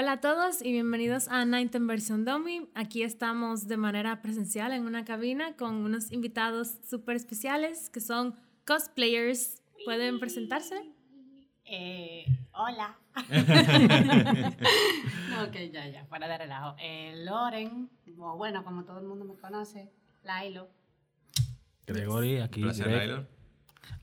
Hola a todos y bienvenidos a Night versión Domi. Aquí estamos de manera presencial en una cabina con unos invitados súper especiales que son cosplayers. ¿Pueden presentarse? Eh, hola. ok, ya, ya, para de relajo. Eh, Loren, o bueno, como todo el mundo me conoce, Lailo. Gregory, aquí placer, Greg, Lailo.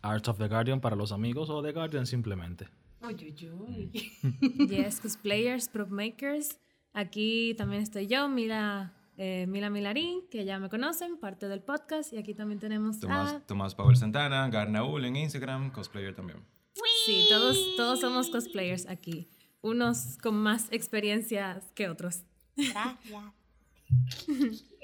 Arts of the Guardian para los amigos o The Guardian simplemente. Uy, uy, uy. Yes, cosplayers, prop makers. Aquí también estoy yo, Mila, eh, Mila Milarín, que ya me conocen, parte del podcast. Y aquí también tenemos Tomás, a... Tomás Powell Santana, Garnaul en Instagram, cosplayer también. Sí, todos, todos somos cosplayers aquí. Unos con más experiencias que otros. Gracias.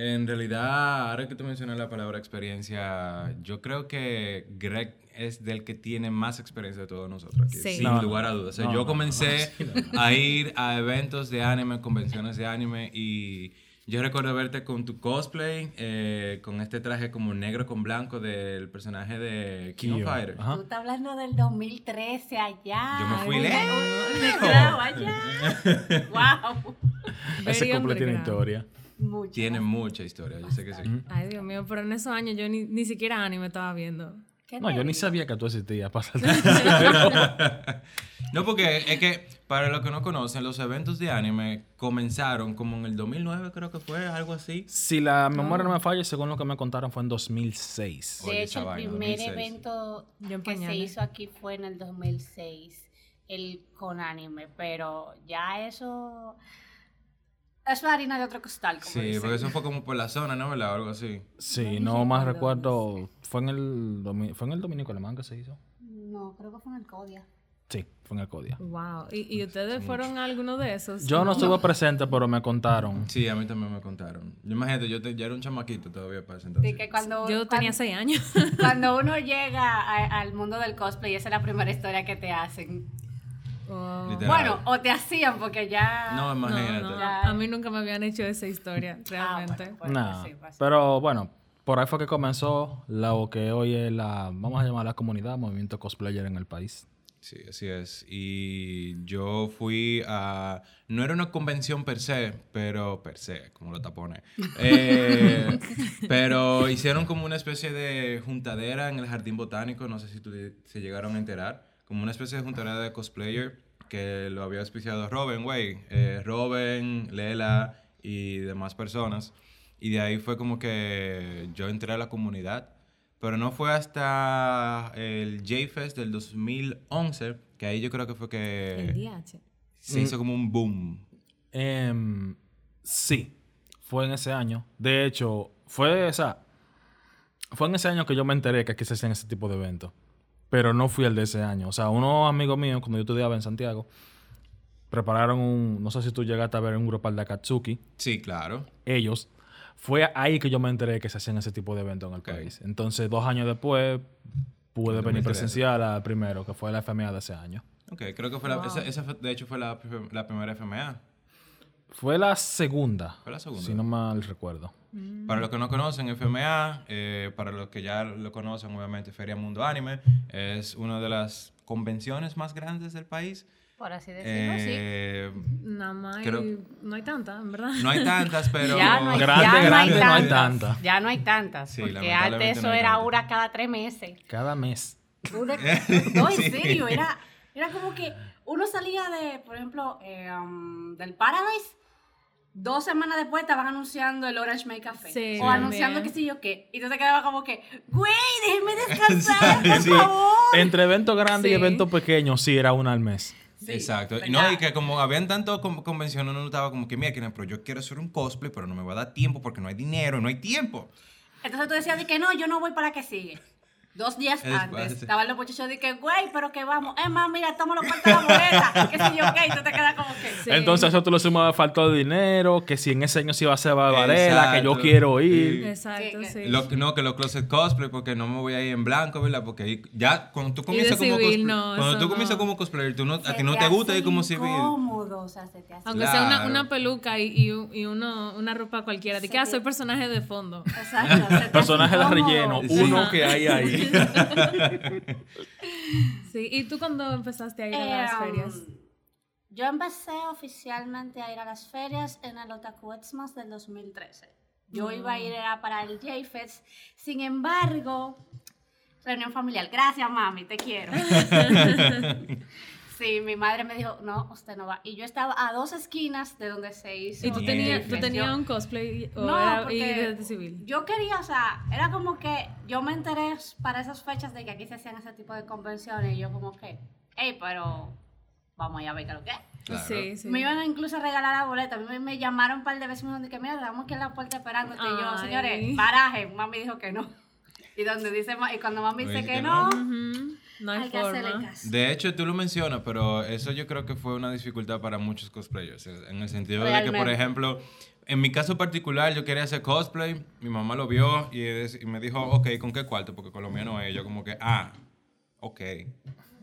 En realidad, ahora que tú mencionas la palabra experiencia, yo creo que Greg es del que tiene más experiencia de todos nosotros aquí, Sí. sin No, lugar a dudas. O sea, no, yo no, comencé a ir a eventos de anime, convenciones de anime y yo recuerdo verte con tu cosplay, eh, con este traje como negro con blanco del personaje de King of Kyo. Fighter. Ajá. Tú estás hablando del 2013 allá. Yo me fui lejos. allá. wow. Ese cumple tiene historia. Mucho. Tiene mucha historia, yo sé que sí. Ay, Dios mío, pero en esos años yo ni, ni siquiera anime estaba viendo. ¿Qué No, yo ni sabía que tú existías. No, porque es que para los que no conocen, los eventos de anime comenzaron como en el 2009, creo que fue, algo así. si la memoria no me falla, según lo que me contaron, fue en 2006. De Oye, hecho, el vaina, primer 2006. evento que se hizo aquí fue en el 2006, el con anime, pero ya eso es harina de otro costal, como Sí, dicen. porque eso fue como por la zona, ¿no? ¿Verdad? O algo así. Sí, no más recuerdo. Fue en el, domi- fue en el Dominico Alemán que se hizo. No, creo que fue en el Codia. Sí, fue en el Codia. Wow. ¿Y, y ustedes fueron a alguno de esos? Yo no estuve presente, pero me contaron. Sí, a mí también me contaron. Yo imagínate, yo te- ya era un chamaquito todavía para ese De entonces. que cuando, Yo tenía cuando, seis años. cuando uno llega a- al mundo del cosplay, esa es la primera historia que te hacen. Oh. Bueno, o te hacían porque ya... No, No, imagínate. no, Ya. a mí nunca me habían hecho esa historia, Ah, realmente. bueno, pues, Nah, pues sí, pues sí. pero bueno, por ahí fue que comenzó lo que hoy es la, vamos a llamar la comunidad, movimiento cosplayer en el país. Sí, así es. Y yo fui a... No era una convención per se, pero per se, como lo tapone. Eh, pero hicieron como una especie de juntadera en el Jardín Botánico, no sé si tú se llegaron a enterar, como una especie de juntadera de cosplayer que lo había auspiciado Robin, güey. Eh, Robin, Lela y demás personas. Y de ahí fue como que yo entré a la comunidad. Pero no fue hasta el J-Fest del 2011, que ahí yo creo que fue El que DH. se hizo como un boom. Em, sí, fue en ese año. De hecho, fue esa. Fue en ese año que yo me enteré que aquí se hacían ese tipo de eventos. Pero no fui el de ese año. O sea, unos amigos míos, cuando yo estudiaba en Santiago, prepararon un. No sé si tú llegaste a ver un grupal de Akatsuki. Sí, claro. Ellos. Fue ahí que yo me enteré que se hacían ese tipo de eventos en el país. Entonces, dos años después, pude En venir 2013. presencial al primero, que fue la FMA de ese año. Ok, creo que fue la, esa, esa fue- de hecho fue la, la primera FMA. Fue la segunda. Fue la segunda. Si no mal recuerdo. Para los que no conocen FMA, eh, para los que ya lo conocen, obviamente Feria Mundo Anime, es una de las convenciones más grandes del país. Por así decirlo, sí. Eh, Nada más. hay- Creo- No hay tanta, en verdad. No hay tantas, pero... Ya no hay, Grande, ya grande, no hay tantas. tanta. Ya no hay tantas. Sí, porque antes eso no era tantas. una cada tres meses. Cada mes. Una- no, en Sí. serio, era, era como que uno salía de, por ejemplo, eh, um, del Paradise, dos semanas después estaban anunciando el Orange Make Café. Sí, o anunciando que también. sí yo qué. Y tú te quedabas como que, güey, déjenme descansar, por Sí. favor. Entre eventos grandes y eventos pequeños, sí, era una al mes. Sí, Exacto. Y ¿verdad? no, y que como habían tanto con- convenciones, uno estaba como que, mira, que, pero yo quiero hacer un cosplay, pero no me va a dar tiempo porque no hay dinero, no hay tiempo. Entonces tú decías de que no, yo no voy para que sigue. Dos días antes, sí. estaban los muchachos de que, güey, pero que vamos. Es más, mira, toma los cuartos de la boleta. qué sé yo qué, y tú te quedas como que... Sí. Entonces eso tú le sumas falta de dinero, que si en ese año se iba a hacer Barbarella, que yo quiero ir. Exacto, Que- sí. Lo, no, que los closet cosplay, porque no me voy a ir en blanco, ¿verdad? Porque ahí- ya cuando tú comienzas como civil, cosplay, no, cuando tú comienzas como cosplayer, tú no, a ti no te gusta ir como civil. incómodo, o sea, se te hace Aunque sea una, peluca y, y, un- y uno, una ropa cualquiera. De que ah, soy personaje de fondo. Exacto. Personaje de relleno, Sí. uno que hay ahí. Sí. ¿Y tú cuando empezaste a ir a las Eh, ferias? um, Yo empecé oficialmente a ir a las ferias en el Otaku Xmas del 2013. Yo iba a ir era para el J-Fest. Sin embargo, reunión familiar. Gracias, mami, te quiero. sí, mi madre me dijo, no, usted no va. Y yo estaba a dos esquinas de donde se hizo. ¿Y tú tenías, J-Fest. tú tenías Yo- un cosplay o no, era y de civil? yo quería, o sea, era como que yo me enteré para esas fechas de que aquí se hacían ese tipo de convenciones y yo como que, hey, pero vamos allá a ver qué es lo que es. Claro. Sí, sí. Me iban a incluso a regalar la boleta. A mí me, me llamaron un par de veces y me dijeron que mira, estamos aquí en la puerta esperándote. Y yo, señores, baraje. Mami dijo que no. Y donde dice y cuando mami Me dice dice que, que no, Ujú, No hay, hay que hacerle forma. caso. De hecho, tú lo mencionas, pero eso yo creo que fue una dificultad para muchos cosplayers. En el sentido de que, por ejemplo, en mi caso particular, yo quería hacer cosplay, mi mamá lo vio y, es- y me dijo, ok, ¿con qué cuarto? Porque con lo mío no es. Yo como que, ah, ok.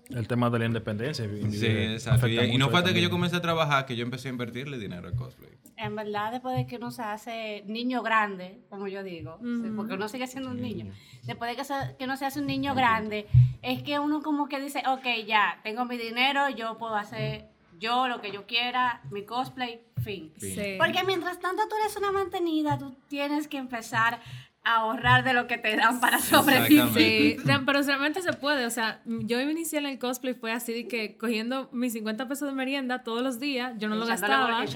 El tema de la independencia. Sí, exacto. Y, no fue hasta que yo comencé a trabajar que yo empecé a invertirle dinero al cosplay. En verdad, después de que uno se hace niño grande, como yo digo, sí, porque uno sigue siendo un niño, después de que, se- que uno se hace un niño grande, es que uno como que dice, ok, ya, tengo mi dinero, yo puedo hacer yo lo que yo quiera, mi cosplay, fin. Sí. Porque mientras tanto tú eres una mantenida, tú tienes que empezar a ahorrar de lo que te dan para sobrevivir. Sí, pero realmente se puede. O sea, yo me inicié en el cosplay fue así de que cogiendo mis 50 pesos de merienda todos los días, yo no lo Echándole gastaba. al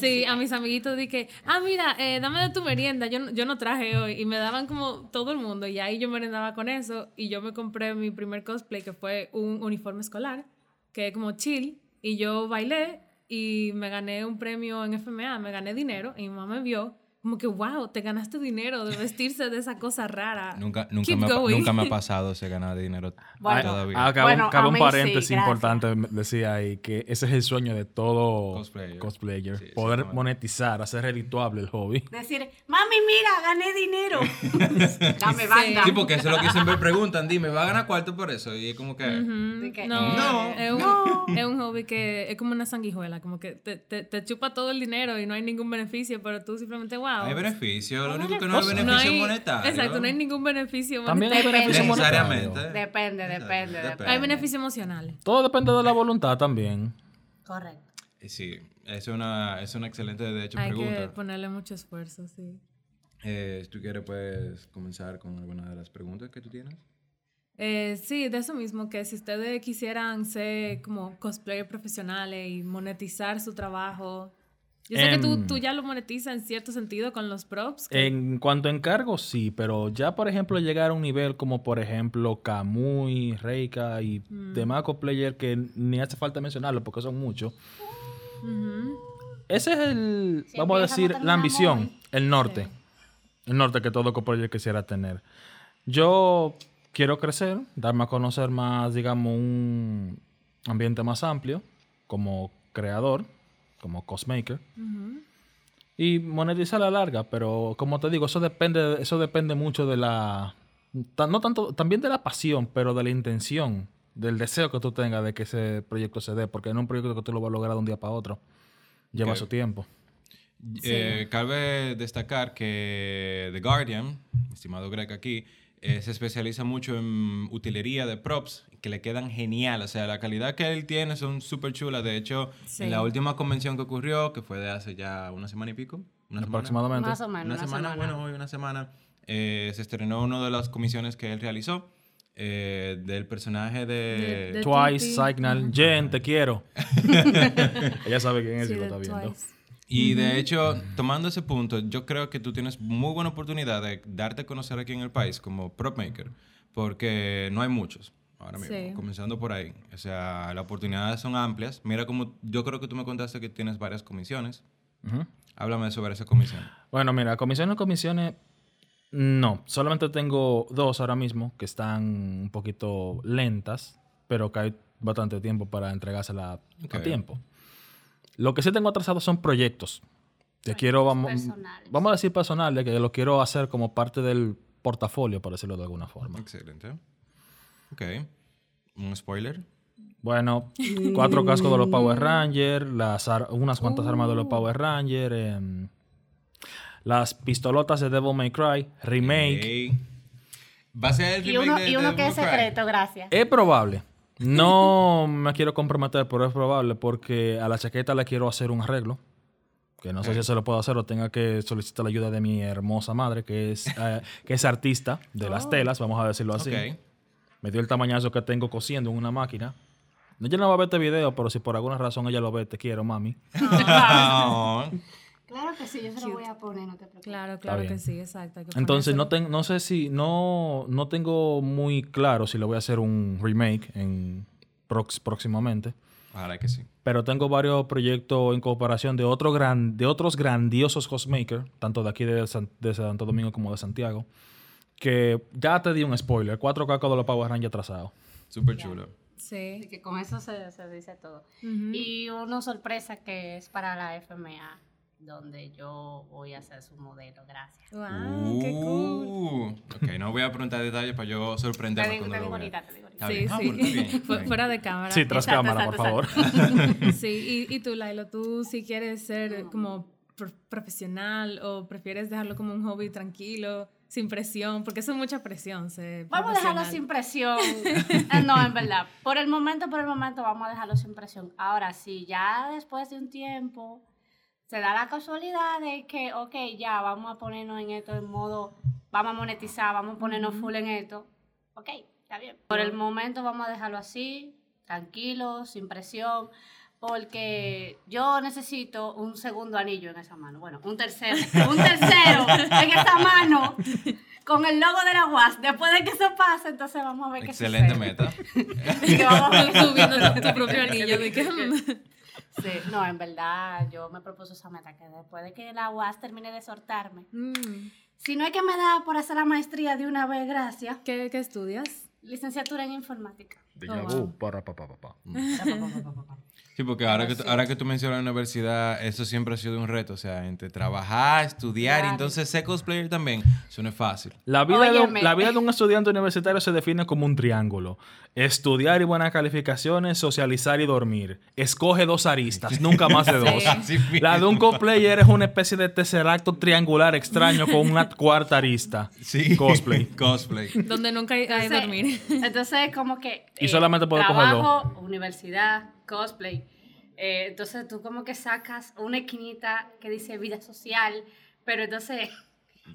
Sí, a mis amiguitos dije, ah, mira, eh, dame de tu merienda. Yo, no- yo no traje hoy. Y me daban como todo el mundo. Y ahí yo merendaba con eso. Y yo me compré mi primer cosplay, que fue un uniforme escolar, que es como chill. Y yo bailé y me gané un premio en FMA, me gané dinero. Y mi mamá me vio. Como que, wow, te ganaste dinero de vestirse de esa cosa rara. Nunca, nunca, me, nunca me ha pasado ese ganar dinero Bueno, todavía. Acá, Bueno, acá a un paréntesis sí, importante decía ahí que ese es el sueño de todo Cosplayer. cosplayer. Sí, poder monetizar, hacer redituable el hobby. Decir, mami, mira, gané dinero. Dame banda. Sí, porque eso es lo que siempre preguntan. Dime, ¿va a ganar cuarto por eso? Y es como que... De que, No, No. Es, un, es un hobby que es como una sanguijuela, como que te, te, te chupa todo el dinero y no hay ningún beneficio, pero tú simplemente, wow. Hay beneficio, lo único que no hay beneficio No hay- monetario. Exacto, no hay ningún beneficio También hay monetario. beneficio monetario. Necesariamente. Depende, depende, Depende. Hay beneficio emocional. Todo depende de la voluntad también. Correcto. Sí, es una, es una excelente, de hecho, Hay que pregunta. ponerle mucho esfuerzo, sí. Eh, si tú quieres, puedes comenzar con alguna de las preguntas que tú tienes. Eh, sí, de eso mismo, que si ustedes quisieran ser como cosplayer profesionales y monetizar su trabajo. Yo sé que tú, Em. tú ya lo monetizas en cierto sentido con los props. que- En cuanto a encargos, sí, pero ya, por ejemplo, llegar a un nivel como, por ejemplo, Kamui, Reika y Mm. demás cosplayer que ni hace falta mencionarlo porque son muchos. Ese es el, Si vamos a decir, la ambición, el norte. El norte que todo cosplayer quisiera tener. Yo quiero crecer, darme a conocer más, digamos, un ambiente más amplio como creador, como cosmaker. Y monetizar a la larga, pero como te digo, eso depende, eso depende mucho de la, no tanto, también de la pasión, pero de la intención, del deseo que tú tengas de que ese proyecto se dé, porque no es un proyecto que tú lo vas a lograr de un día para otro. Lleva su tiempo. Eh, cabe destacar que The Guardian, estimado Greg aquí, eh, se especializa mucho en utilería de props que le quedan genial. O sea, la calidad que él tiene son súper chulas. De hecho, Sí. en la última convención que ocurrió, que fue de hace ya una semana y pico, una semana, Aproximadamente. Más o menos. una semana, bueno, hoy una semana, eh, se estrenó una de las comisiones que él realizó eh, del personaje de... De- de- Twice. Signal, Jen, te quiero. Ella sabe quién es Sí, y lo está viendo. Twice. Y de hecho, tomando ese punto, yo creo que tú tienes muy buena oportunidad de darte a conocer aquí en el país como prop maker, porque no hay muchos ahora mismo, Sí. comenzando por ahí. O sea, las oportunidades son amplias. Mira como yo creo que tú me contaste que tienes varias comisiones. Ujú. Háblame sobre esa comisión. Bueno, mira, comisiones, comisiones, no. Solamente tengo dos ahora mismo que están un poquito lentas, pero que hay bastante tiempo para entregársela Ok. a tiempo. Lo que sí tengo atrasado son proyectos. Que quiero, vamos, personales. vamos a decir personales, que lo quiero hacer como parte del portafolio, por decirlo de alguna forma. Excelente. Ok. Un spoiler. Bueno, cuatro cascos de los Power Rangers, las ar- unas cuantas armas de los Power Rangers, em, las pistolotas de Devil May Cry, remake. Va a ser el Y uno, de- y uno de que es secreto, gracias. Es probable, No me quiero comprometer, pero es probable porque a la chaqueta le quiero hacer un arreglo. Que no sé si se lo puedo hacer o tenga que solicitar la ayuda de mi hermosa madre, que es, eh, que es artista de las telas, vamos a decirlo así. Ok. Me dio el tamañazo que tengo cosiendo en una máquina. Ella no va a ver este video, pero si por alguna razón ella lo ve, te quiero, mami. Ah, Claro que sí, yo se lo voy a poner, no te preocupes. Claro, claro que sí, exacto. que Entonces, no, ten- no sé si, no, no tengo muy claro si le voy a hacer un remake en prox- próximamente. Ojalá que sí. Pero tengo varios proyectos en cooperación de, otro gran, de otros grandiosos cosmakers, tanto de aquí de, San- de Santo Domingo como de Santiago, que ya te di un spoiler, cuatro cacos de los Power Rangers atrasados. Súper chulo. Sí. Así que con eso se, se dice todo. Ujú. Y una sorpresa que es para la FMA, donde yo voy a hacer su modelo. Gracias. Wow, qué cool. Uh, ok, no voy a preguntar detalles para yo Te sorprenderme digo, cuando te lo ahorita, te digo. Está Sí. Ah, sí. bien, Fuera de cámara. Sí, tras Exacto, cámara, por exacto, favor. Sí, y, y tú, Lailo, tú si quieres ser como pro- profesional o prefieres dejarlo como un hobby tranquilo, sin presión, porque eso es mucha presión. ser Vamos a dejarlo sin presión. Ah, no, en verdad. Por el momento, por el momento, vamos a dejarlo sin presión. Ahora, si ya después de un tiempo se da la casualidad de que, ok, ya vamos a ponernos en esto en modo, vamos a monetizar, vamos a ponernos full en esto, ok, está bien. Por el momento vamos a dejarlo así, tranquilo, sin presión. Porque yo necesito un segundo anillo en esa mano. Bueno, un tercero. Un tercero en esa mano. Con el logo de la UAS. Después de que eso pase, entonces vamos a ver qué Excelente sucede. meta. Que vamos a tú viendo tu, tu propio anillo. De que. Sí, no, en verdad, yo me propuse esa meta, que después de que la UAS termine de exhortarme, Mm. si no es que me da por hacer la maestría de una vez, gracias, ¿Qué, ¿Qué estudias? Licenciatura en informática. Déjà Oh, para, pa, pa, pa, pa. Sí, porque ahora que, ahora que tú mencionas la universidad, eso siempre ha sido un reto. O sea, entre trabajar, estudiar, Claro. entonces ser cosplayer también. Eso no es fácil. La vida, de la vida de un estudiante universitario se define como un triángulo. Estudiar y buenas calificaciones, socializar y dormir. Escoge dos aristas, nunca más de dos. Sí. La de un cosplayer es una especie de tesseracto triangular extraño con una cuarta arista. Sí. Cosplay. Cosplay. Donde nunca hay, hay Entonces, dormir. Entonces, como que... eh, Y solamente puedo coger Trabajo, universidad, cosplay. Eh, entonces, tú como que sacas una esquinita que dice vida social, pero entonces...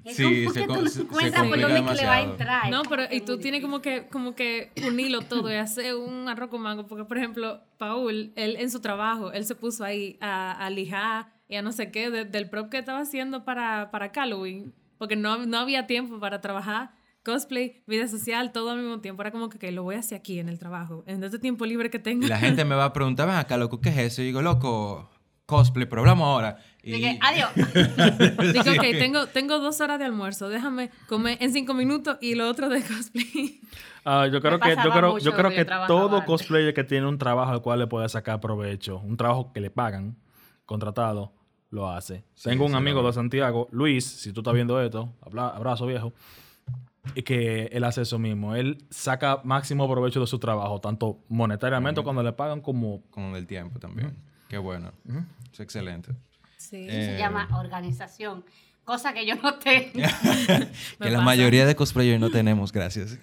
Es Sí, como se no se- se encuentras por complica dónde que le va a demasiado. entrar. No, Es pero y tú tienes como que, como que unirlo todo y hacer un arroz con mango. Porque, por ejemplo, Paul, él en su trabajo, él se puso ahí a, a lijar y a no sé qué de- del prop que estaba haciendo para, para Halloween. Porque no, no había tiempo para trabajar. Cosplay, vida social, todo al mismo tiempo. Era como que, que lo voy a hacer aquí en el trabajo. En este tiempo libre que tengo. Y la gente me va a preguntar, ven acá, loco, ¿qué es eso? Y digo, loco, cosplay, pero hablamos ahora. Y Dije, adiós. Digo, ok, tengo, tengo dos horas de almuerzo. Déjame comer en cinco minutos y lo otro de cosplay. Ah, yo creo Me que, yo creo, yo creo todo antes. cosplayer que tiene un trabajo al cual le puede sacar provecho, un trabajo que le pagan, contratado, lo hace. Tengo un sí, amigo de Santiago, Luis, si tú estás viendo esto, habla- abrazo viejo, y que él hace eso mismo. Él saca máximo provecho de su trabajo, tanto monetariamente cuando le pagan como... Con el tiempo también. Qué bueno. Es excelente. Sí. Eh, Se llama organización. Cosa que yo no tengo. Me que la pasa. mayoría de cosplayers no tenemos, gracias.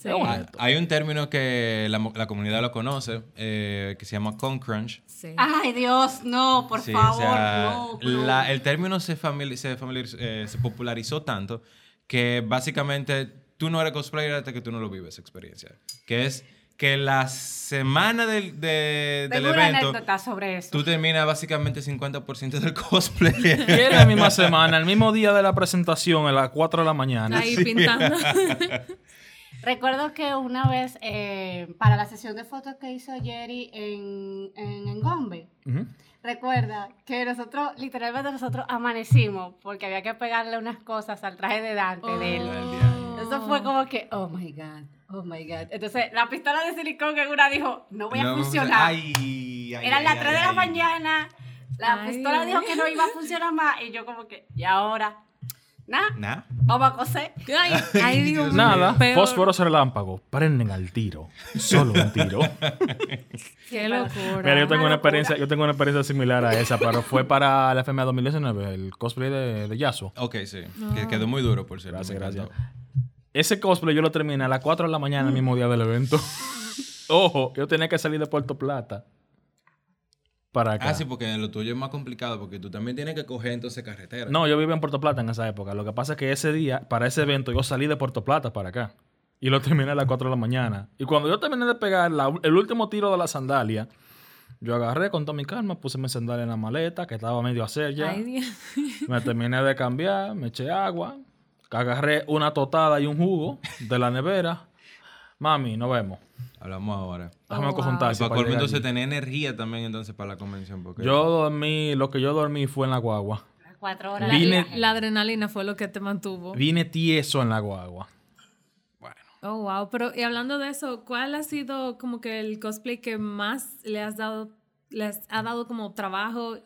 Sí. Hay- Hay un término que la, la comunidad lo conoce, eh, que se llama concrunch. Sí. Ay, Dios, no, por Sí, favor, o sea, no. no. la- el término se, famili- se, familiar- eh, se popularizó tanto que básicamente tú no eres cosplayer hasta que tú no lo vives, experiencia. Que es que la semana del, de- del Tengo una evento, anécdota sobre eso. tú terminas básicamente 50% del cosplay. Es la misma semana, el mismo día de la presentación, a las 4 de la mañana. Ahí pintando. Recuerdo que una vez eh, para la sesión de fotos que hizo Jerry en, en, en Gombe, recuerda que nosotros, literalmente nosotros amanecimos porque había que pegarle unas cosas al traje de Dante de él. Eso fue como que, oh my God, oh my God. Entonces, la pistola de silicón que una dijo, no voy a No, funcionar. ay, ay, Eran ay, las ay, 3 de la ay. mañana, la Ay, pistola dijo que no iba a funcionar más y yo como que, ¿y ahora? Nada, Nah. vamos a coser. Ay, ay, Dios. Nada, Peor. fósforos relámpago, prenden al tiro, solo un tiro. Qué locura. Mira, yo tengo una experiencia, yo tengo una experiencia similar a esa, pero fue para la FMA 2019, el cosplay de, de Yasuo. Ok, sí. Que quedó muy duro, por cierto. Gracias, gracias. Ese cosplay yo lo terminé a las 4 de la mañana, el mismo día del evento. Ojo, yo tenía que salir de Puerto Plata para acá. Ah, sí, porque lo tuyo es más complicado porque tú también tienes que coger entonces carretera. No, yo vivía en Puerto Plata en esa época. Lo que pasa es que ese día, para ese evento, yo salí de Puerto Plata para acá. Y lo terminé a las 4 de la mañana. Y cuando yo terminé de pegar la- el último tiro de la sandalia, yo agarré con toda mi calma, puse mi sandalia en la maleta, que estaba medio a hacer ya. Ay, Dios. Me terminé de cambiar, me eché agua, agarré una totada y un jugo de la nevera. Mami, nos vemos. Hablamos ahora. Déjame Oh, wow. para colmo entonces tener energía también entonces para la convención. Porque Yo dormí, lo que yo dormí fue en la guagua. Cuatro horas. La, de Vine- viaje. la adrenalina fue lo que te mantuvo. Vine tieso en la guagua. bueno. Oh, wow. Pero y hablando de eso, ¿cuál ha sido como que el cosplay que más le has dado, les ha dado como trabajo,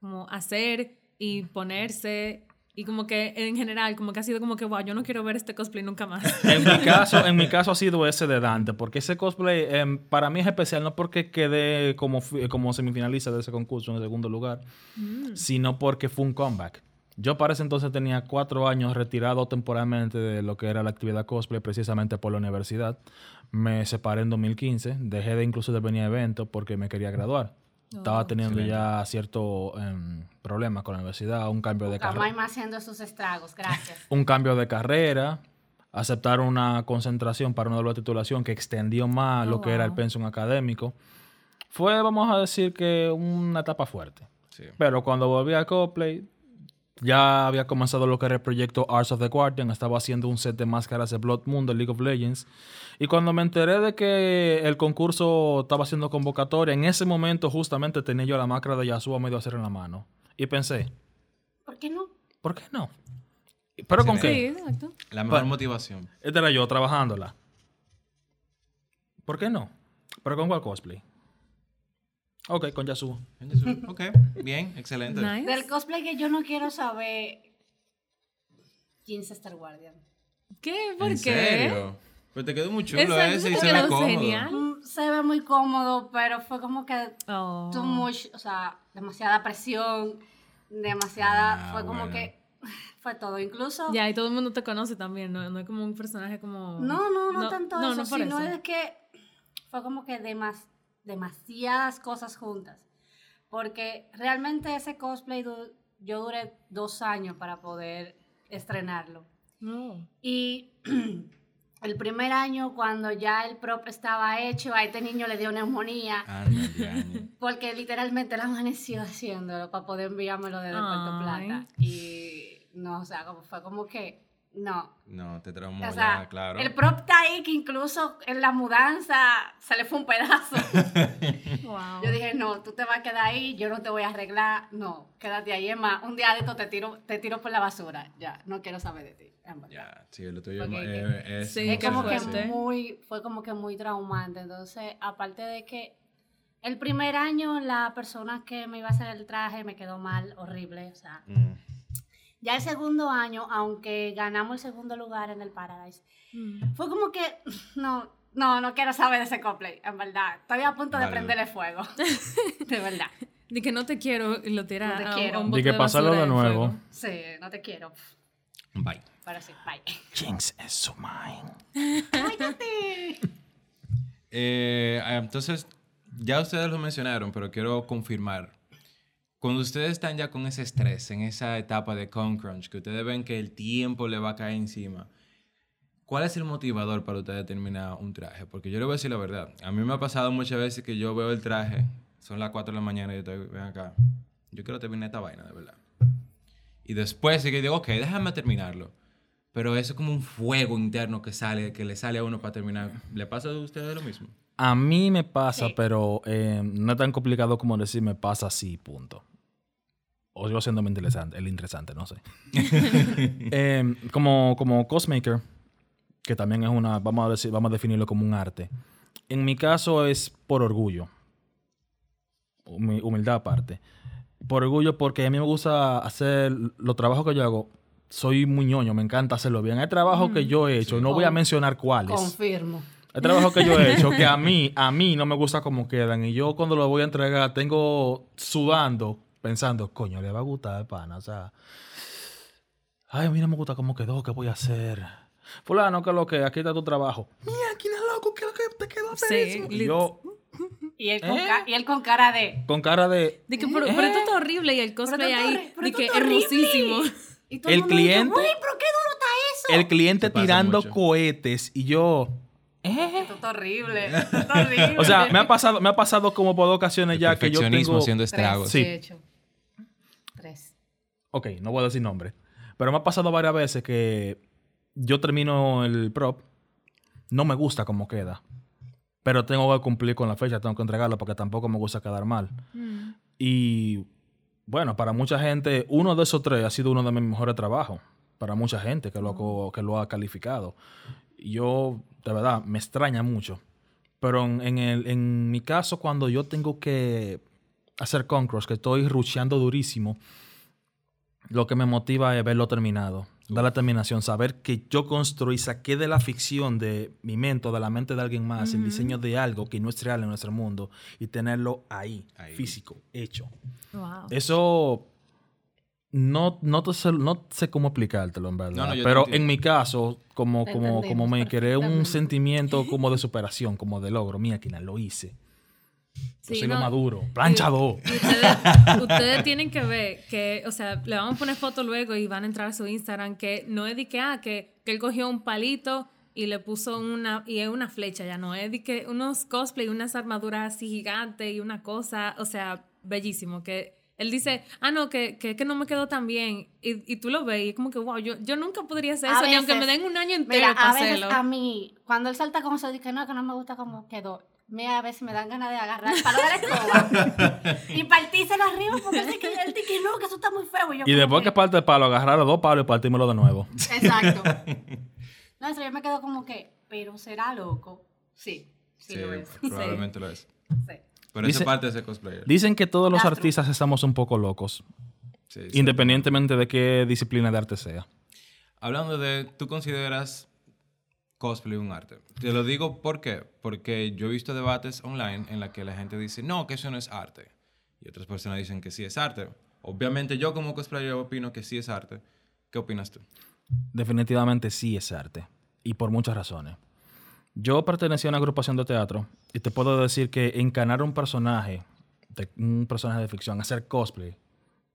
como hacer y ponerse? Y como que en general, como que ha sido como que, wow, yo no quiero ver este cosplay nunca más. En mi caso, en mi caso ha sido ese de Dante, porque ese cosplay em, para mí es especial no porque quedé como, como semifinalista de ese concurso en el segundo lugar, sino porque fue un comeback. Yo para ese entonces tenía cuatro años retirado temporalmente de lo que era la actividad cosplay, precisamente por la universidad. Me separé en 2015, dejé de incluso de venir a eventos porque me quería graduar. Estaba teniendo ya cierto em, problemas con la universidad, un cambio de carrera Camaima haciendo sus estragos. Gracias. un cambio de carrera, aceptar una concentración para una doble titulación que extendió más Oh, lo que era el pensum académico. Fue, vamos a decir que una etapa fuerte. Sí. Pero cuando volví a Coplay, ya había comenzado lo que era el proyecto Arts of the Guardian. Estaba haciendo un set de máscaras de Blood Moon de League of Legends. Y cuando me enteré de que el concurso estaba haciendo convocatoria, en ese momento justamente tenía yo la máscara de Yasuo medio a hacer en la mano. Y pensé, ¿Por qué no? ¿por qué no? ¿Pero con Sí, qué? exacto. La mejor motivación. Esta era yo trabajándola. ¿Por qué no? ¿Pero con cuál cosplay? Ok, con Yasuo. ok, bien, excelente. Nice. Del cosplay que yo no quiero saber. ¿Quién es Star Guardian? ¿Qué? ¿Por ¿En qué? serio? Pues te quedó muy chulo Exacto, ese y te se ve cómodo. genial. Mm, Se ve muy cómodo, pero fue como que Oh. too much, o sea, demasiada presión, demasiada, Ah, fue como bueno. que fue todo, incluso Ya, y todo el mundo te conoce también, ¿no? No es como un personaje como... no, no, no, tanto no, eso, no sino eso. es que fue como que demas, demasiadas cosas juntas, porque realmente ese cosplay du- yo duré dos años para poder estrenarlo. No. Y el primer año, cuando ya el prop estaba hecho, a este niño le dio neumonía. Porque literalmente él amaneció haciéndolo para poder enviármelo desde Puerto Ay. Plata. Y no, o sea, como, fue como que, no. No, te traumó O ya, sea, claro. el prop está ahí que incluso en la mudanza se le fue un pedazo. Wow. Yo dije, no, tú te vas a quedar ahí, yo no te voy a arreglar. No, quédate ahí. Es más, un día de esto te tiro, te tiro por la basura. Ya, no quiero saber de ti. Ya, sí, lo tuyo Porque eh, es... Sí, es qué como que fuerte. muy, fue como que muy traumante. Entonces, aparte de que el primer año la persona que me iba a hacer el traje me quedó mal, horrible. O sea, Mm. Ya el segundo año, aunque ganamos el segundo lugar en el Paradise, Mm. fue como que, no, no, no quiero saber de ese cosplay, en verdad. Estoy a punto de Vale. prenderle fuego. de verdad. De que no te quiero y lo tira No te quiero. a un De que pasarlo de nuevo. fuego. Sí, no te quiero. Bye. Pero sí, bye. Jinx es su mind. Eh, entonces, ya ustedes lo mencionaron, pero quiero confirmar. Cuando ustedes están ya con ese estrés, en esa etapa de con crunch, que ustedes ven que el tiempo le va a caer encima, ¿cuál es el motivador para ustedes terminar un traje? Porque yo le voy a decir la verdad. A mí me ha pasado muchas veces que yo veo el traje, son las 4 de la mañana y yo estoy, ven acá, yo quiero terminar esta vaina, de verdad. Y después sí que digo, ok, déjame terminarlo. Pero eso es como un fuego interno que sale, que le sale a uno para terminar. ¿Le pasa a ustedes lo mismo? A mí me pasa, Sí. pero eh, no es tan complicado como decir me pasa así, punto. O yo siendo interesante, el interesante, no sé. Eh, como, como cosmaker, que también es una, vamos a, decir, vamos a definirlo como un arte. En mi caso es por orgullo. Humi- Humildad aparte. Por orgullo porque a mí me gusta hacer los trabajos que yo hago. Soy muy ñoño, me encanta hacerlo bien. Hay trabajos que yo he hecho, no voy a mencionar cuáles. Confirmo. El trabajo que yo he hecho, que a mí, a mí no me gusta cómo quedan. Y yo cuando lo voy a entregar, tengo sudando, pensando, coño, le va a gustar, pana. O sea, ay, a mí no me gusta cómo quedó, ¿qué voy a hacer? Fulano, ¿qué es lo que? Aquí está tu trabajo. Mira, ¿quién es loco? ¿Qué es lo que te quedó Sí. Y yo, Y él, con ¿Eh? y él con cara de... con cara de. De que, pero, pero esto está horrible y el cosplay ahí, de que horrible. hermosísimo. Y todo El mundo dice, cliente- "Güey, pero qué duro está eso. El cliente tirando mucho. cohetes y yo. Esto está horrible. Esto está horrible. O sea, me ha pasado, me ha pasado como por dos ocasiones ya que yo tengo. haciendo Tres, estragos. Sí. de hecho. Tres. Ok, no voy a decir nombre. Pero me ha pasado varias veces que yo termino el prop, no me gusta cómo queda. Pero tengo que cumplir con la fecha, tengo que entregarlo porque tampoco me gusta quedar mal. Mm. Y bueno, para mucha gente, uno de esos tres ha sido uno de mis mejores trabajos. Para mucha gente que lo, que lo ha calificado. Yo, de verdad, me extraña mucho. Pero en, el- en mi caso, cuando yo tengo que hacer concross, que estoy rusheando durísimo, lo que me motiva es verlo terminado. Dar la terminación, saber que yo construí, saqué de la ficción de mi mente o de la mente de alguien más el diseño de algo que no es real en nuestro mundo y tenerlo ahí, Ahí. físico, hecho. Wow. Eso no, no, te sé, no sé cómo explicártelo, en verdad. No, no, Pero en mi caso, como, como, como me creé un sentimiento como de superación, como de logro. Mira, quien lo hice. Yo Sí, soy lo maduro. Plancha dos. Y ustedes, ustedes tienen que ver que, o sea, le vamos a poner foto luego y van a entrar a su Instagram, que no es de que, ah, que, que él cogió un palito y le puso una, y es una flecha, ya no, es de que unos cosplay, unas armaduras así gigantes y una cosa, o sea, bellísimo, que él dice, ah, no, que, que, que no me quedó tan bien, y, y tú lo ves y es como que, wow, yo, yo nunca podría hacer A eso, ni aunque me den un año entero Mira, para a veces hacerlo. a mí, cuando él salta con eso, dice no, que no me gusta cómo quedó. Mira, a veces me dan ganas de agarrar el palo de la escoba y partírselo arriba porque él que, él que no, que eso está muy feo. yo Y después que parte el palo, agarrar los dos palos y partírmelo de nuevo. Exacto. No, eso yo me quedo como que, pero será loco. Sí, sí, Sí, lo es. probablemente lo es. Sí. Pero Dice- esa parte es de cosplayer. Dicen que todos los artistas estamos un poco locos, sí. independientemente de qué disciplina de arte sea. Hablando de, ¿tú consideras cosplay un arte? Te lo digo ¿por qué? porque yo he visto debates online en la que la gente dice, no, que eso no es arte. Y otras personas dicen que sí es arte. Obviamente yo como cosplayer opino que sí es arte. ¿Qué opinas tú? Definitivamente sí es arte. Y por muchas razones. Yo pertenecía a una agrupación de teatro y te puedo decir que encarnar un personaje, un personaje de ficción, hacer cosplay,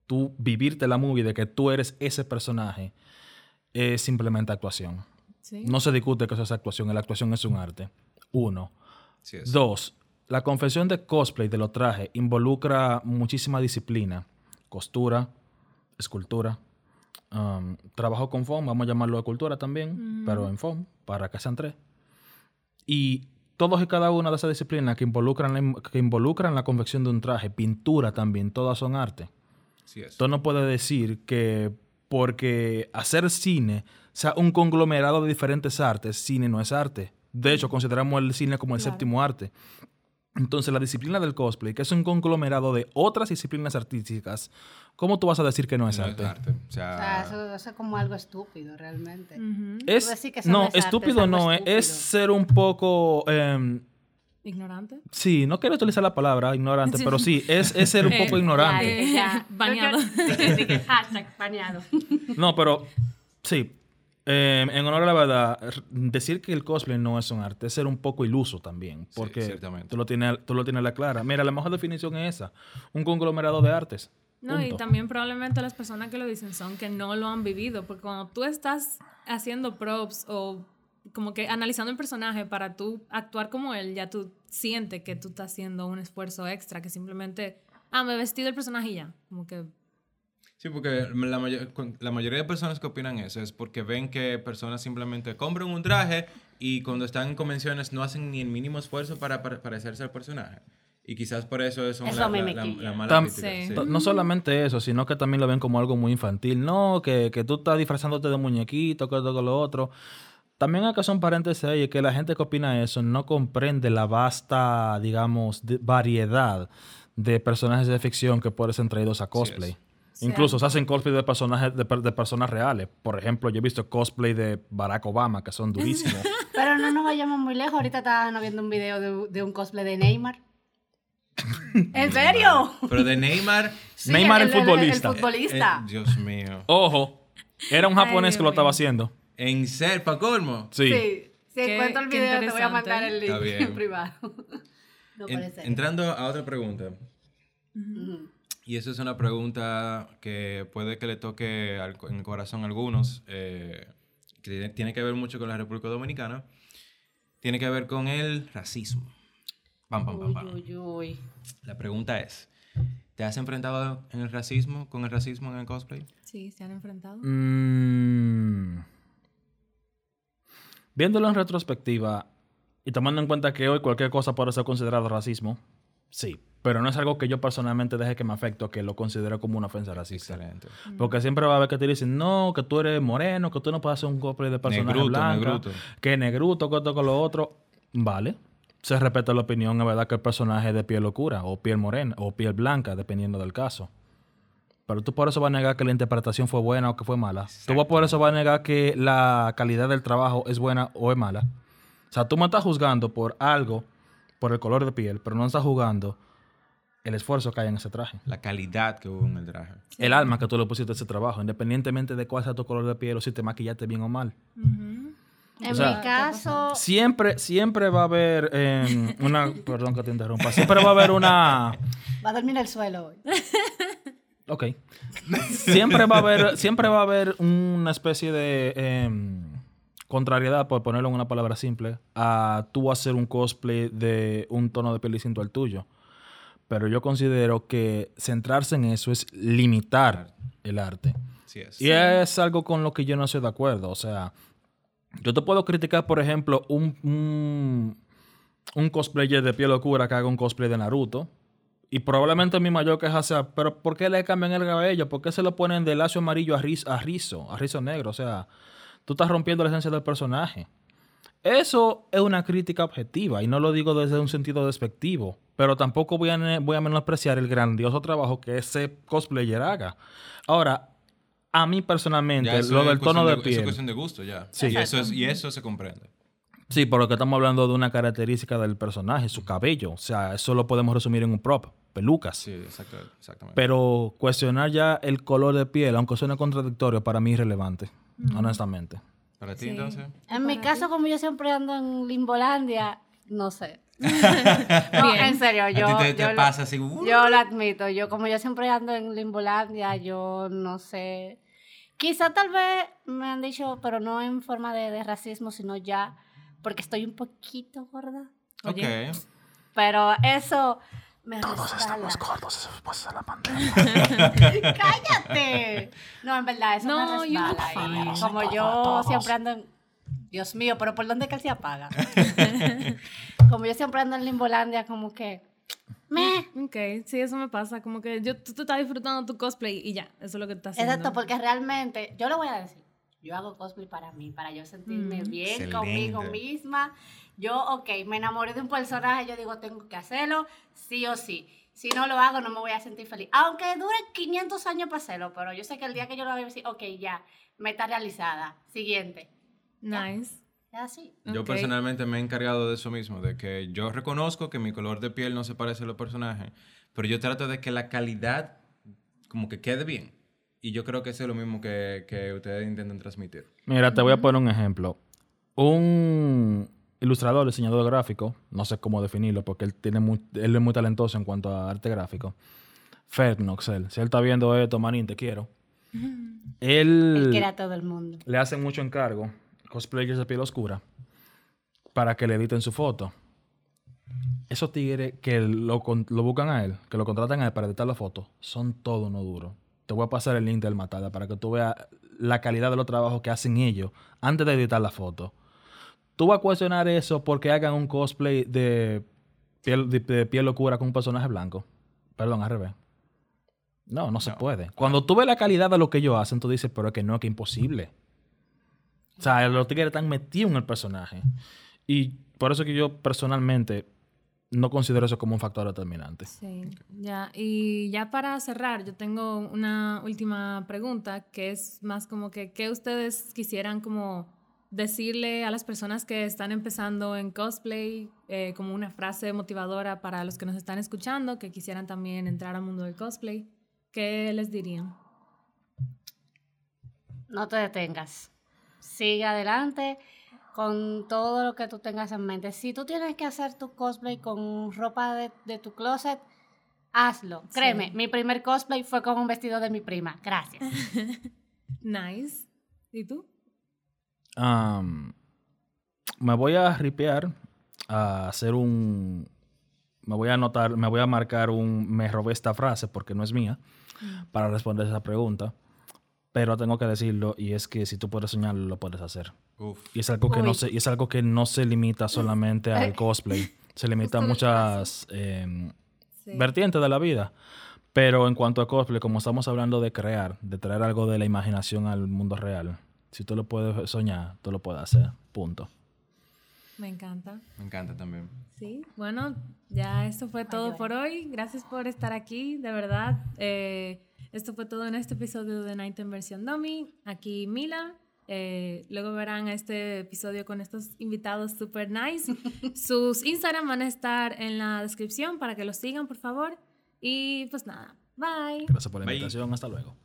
tú vivirte la movie de que tú eres ese personaje, es simplemente actuación. Sí. No se discute que eso es actuación, la actuación es un arte. Uno. Sí es. Dos, la confección de cosplay de los trajes involucra muchísima disciplina. Costura, escultura, um, trabajo con foam, vamos a llamarlo de cultura también, pero en foam, para que sean tres. Y todos y cada una de esas disciplinas que involucran, la, que involucran la confección de un traje, pintura también, todas son arte. Sí es. Tú no puedes decir que porque hacer cine sea un conglomerado de diferentes artes, cine no es arte. De hecho, consideramos el cine como el Claro. séptimo arte. Entonces, la disciplina del cosplay, que es un conglomerado de otras disciplinas artísticas, ¿cómo tú vas a decir que no es No arte? es arte. O O sea, sea, eso, eso es como algo estúpido realmente. Ujú. Es, Tú decir que no, no es arte, es estúpido algo no, es, es estúpido. ser un poco... em, Ignorante. sí, no quiero utilizar la palabra ignorante, Sí. pero sí, es, es ser un Eh, poco ignorante. Ya, ya. Bañado. Dije- dije, Hashtag bañado. No, pero sí. Eh, en honor a la verdad, decir que el cosplay no es un arte es ser un poco iluso también. Sí, Porque ciertamente. tú lo tienes tú lo tienes a la clara. Mira, la mejor definición es esa. Un conglomerado de artes. No, y Punto. también probablemente las personas que lo dicen son que no lo han vivido, porque cuando tú estás haciendo props o como que analizando el personaje para tú actuar como él, ya tú sientes que tú estás haciendo un esfuerzo extra, que simplemente, ah, me vestí del personaje y ya, como que... Sí, porque la, con- la mayoría de personas que opinan eso es porque ven que personas simplemente compran un traje y cuando están en convenciones no hacen ni el mínimo esfuerzo para, para parecerse al personaje. Y quizás por eso es Eso la, me la- la- mala Tam- crítica, Sí. sí. To- No solamente eso, sino que también lo ven como algo muy infantil. No, que, que tú estás disfrazándote de muñequito, que que lo otro. También acá son paréntesis ahí, que la gente que opina eso no comprende la vasta, digamos, de- variedad de personajes de ficción que pueden ser traídos a cosplay. Sí. Incluso se hacen cosplay de personajes de, per- de personas reales. Por ejemplo, yo he visto cosplay de Barack Obama, que son durísimos. Pero no nos vayamos muy lejos. Ahorita estaban viendo un video de, de un cosplay de Neymar. ¿En serio? Pero de Neymar, Sí, Neymar el futbolista. El futbolista. eh, Dios mío. Ojo, era un japonés que lo estaba haciendo. En ser, pa' colmo. Sí. sí. Si Qué- encuentro el video, te voy a mandar el link en privado. No En- parece. entrando a otra pregunta. Ujú. Y eso es una pregunta que puede que le toque al, en el corazón a algunos, eh, que tiene- tiene que ver mucho con la República Dominicana. Tiene que ver con el racismo. Pam, pam, pam, pam. Uy, uy, uy. La pregunta es, ¿te has enfrentado en el racismo, con el racismo en el cosplay? Sí, se han enfrentado. Mm. Viéndolo en retrospectiva y tomando en cuenta que hoy cualquier cosa puede ser considerado racismo, sí. Pero no es algo que yo personalmente deje que me afecte o que lo considero como una ofensa racista. Excelente. Porque siempre va a haber que te dicen, no, que tú eres moreno, que tú no puedes hacer un cosplay de personaje Negruto, blanca, negruto. que negruto, que esto, con lo otro. Vale. Se respeta la opinión, es verdad que el personaje es de piel oscura, o piel morena, o piel blanca, dependiendo del caso. Pero tú por eso vas a negar que la interpretación fue buena o que fue mala. Tú vas por eso vas a negar que la calidad del trabajo es buena o es mala. O sea, tú me estás juzgando por algo, por el color de piel, pero no estás juzgando el esfuerzo que hay en ese traje. La calidad que hubo en el traje. El alma que tú le pusiste a ese trabajo, independientemente de cuál sea tu color de piel o si te maquillaste bien o mal. En O sea, mi caso, Siempre, siempre va a haber eh, una... Perdón que te interrumpa. Siempre va a haber una... va a dormir en el suelo hoy. Ok. Siempre va a haber, siempre va a haber una especie de em, contrariedad, por ponerlo en una palabra simple, a tú hacer un cosplay de un tono de piel distinto al tuyo. Pero yo considero que centrarse en eso es limitar el arte. Sí es. Y es algo con lo que yo no estoy de acuerdo. O sea, yo te puedo criticar, por ejemplo, un, un, un cosplayer de piel oscura que haga un cosplay de Naruto. Y probablemente mi mayor queja sea, pero ¿por qué le cambian el cabello? ¿Por qué se lo ponen de lacio amarillo a, riz- a rizo, a rizo negro? O sea, tú estás rompiendo la esencia del personaje. Eso es una crítica objetiva y no lo digo desde un sentido despectivo, pero tampoco voy a, ne- voy a menospreciar el grandioso trabajo que ese cosplayer haga. Ahora, a mí personalmente, lo del tono de, Eso es piel. cuestión de gusto ya. Sí. Y eso, es, y eso se comprende. Sí, por lo que estamos hablando de una característica del personaje, su cabello. O sea, eso lo podemos resumir en un prop, pelucas. Sí, exacto, exactamente. Pero cuestionar ya el color de piel, aunque suene contradictorio, para mí es irrelevante, honestamente. ¿Para ti Sí. entonces? En mi caso, como yo siempre ando en Limbolandia, no sé. no, Bien. en serio, yo, a ti te, te yo, lo- pasa así. uh, yo lo admito. Yo, como yo siempre ando en Limbolandia, yo no sé. Quizá tal vez me han dicho, pero no en forma de, de racismo, sino ya porque estoy un poquito gorda. ok. Pero eso me resbala. gordos después de la pandemia. ¡Cállate! No, en verdad, eso No, me resbala. y fine. como yo siempre ando en... Dios mío, pero ¿por dónde que él se apaga? como yo siempre ando en Limbolandia, como que... Me. Ok, sí, eso me pasa. Como que yo, tú, tú estás disfrutando tu cosplay y ya, eso es lo que estás haciendo. Exacto, porque realmente, yo lo voy a decir, yo hago cosplay para mí, para yo sentirme Mm. bien Excelente. conmigo misma. Yo, ok, me enamoré de un personaje, yo digo, tengo que hacerlo, sí o sí. Si no lo hago, no me voy a sentir feliz. Aunque dure 500 años para hacerlo, pero yo sé que el día que yo lo haga, voy a decir, ok, ya, meta realizada. Siguiente. Nice. Es así. Yo Ok. personalmente me he encargado de eso mismo, de que yo reconozco que mi color de piel no se parece a los personajes, pero yo trato de que la calidad como que quede bien. Y yo creo que eso es lo mismo que, que ustedes intentan transmitir. Mira, te voy a poner un ejemplo. Un ilustrador, diseñador gráfico, no sé cómo definirlo porque él, tiene muy- él es muy talentoso en cuanto a arte gráfico. Fernoxel, si él está viendo esto, manín, te quiero. Él que era a todo el mundo. le hace mucho encargo, cosplayers de piel oscura, para que le editen su foto. Esos tigres que lo, lo buscan a él, que lo contratan a él para editar la foto, son todo no duro. Te voy a pasar el link del Matada para que tú veas la calidad de los trabajos que hacen ellos antes de editar la foto. Tú vas a cuestionar eso porque hagan un cosplay de piel, de, de piel oscura con un personaje blanco. Perdón, al revés. No, no se No. puede. Cuando tú ves la calidad de lo que ellos hacen, tú dices, pero es que no, que imposible. O sea, los tigres están metidos en el personaje. Y por eso que yo personalmente no considero eso como un factor determinante. Sí, ya. Y ya para cerrar, yo tengo una última pregunta que es más como que, ¿qué ustedes quisieran como decirle a las personas que están empezando en cosplay, eh, como una frase motivadora para los que nos están escuchando, que quisieran también entrar al mundo del cosplay? ¿Qué les dirían? No te detengas. Sigue adelante. Con todo lo que tú tengas en mente. Si tú tienes que hacer tu cosplay con ropa de, de tu closet, hazlo. Créeme, mi primer cosplay fue con un vestido de mi prima. Gracias. Nice. ¿Y tú? Am, me voy a ripear a hacer un. Me voy a anotar, me voy a marcar un. Me robé esta frase porque no es mía para responder esa pregunta. Pero tengo que decirlo y es que si tú puedes soñarlo, lo puedes hacer. Uf. Y es algo que no Uy. se, y es algo que no se limita solamente al cosplay. Se limita a muchas em, Sí. vertientes de la vida. Pero en cuanto a cosplay, como estamos hablando de crear, de traer algo de la imaginación al mundo real, si tú lo puedes soñar, tú lo puedes hacer. Punto. Me encanta. Me encanta también. Sí, bueno, ya esto fue todo ay. por hoy. Gracias por estar aquí, de verdad. Eh, esto fue todo en este episodio de Night en versión Dummy. Aquí Mila. Eh, luego verán este episodio con estos invitados super nice. Sus Instagram van a estar en la descripción para que los sigan, por favor. Y pues nada, bye. Gracias por la Bye. invitación. Hasta luego.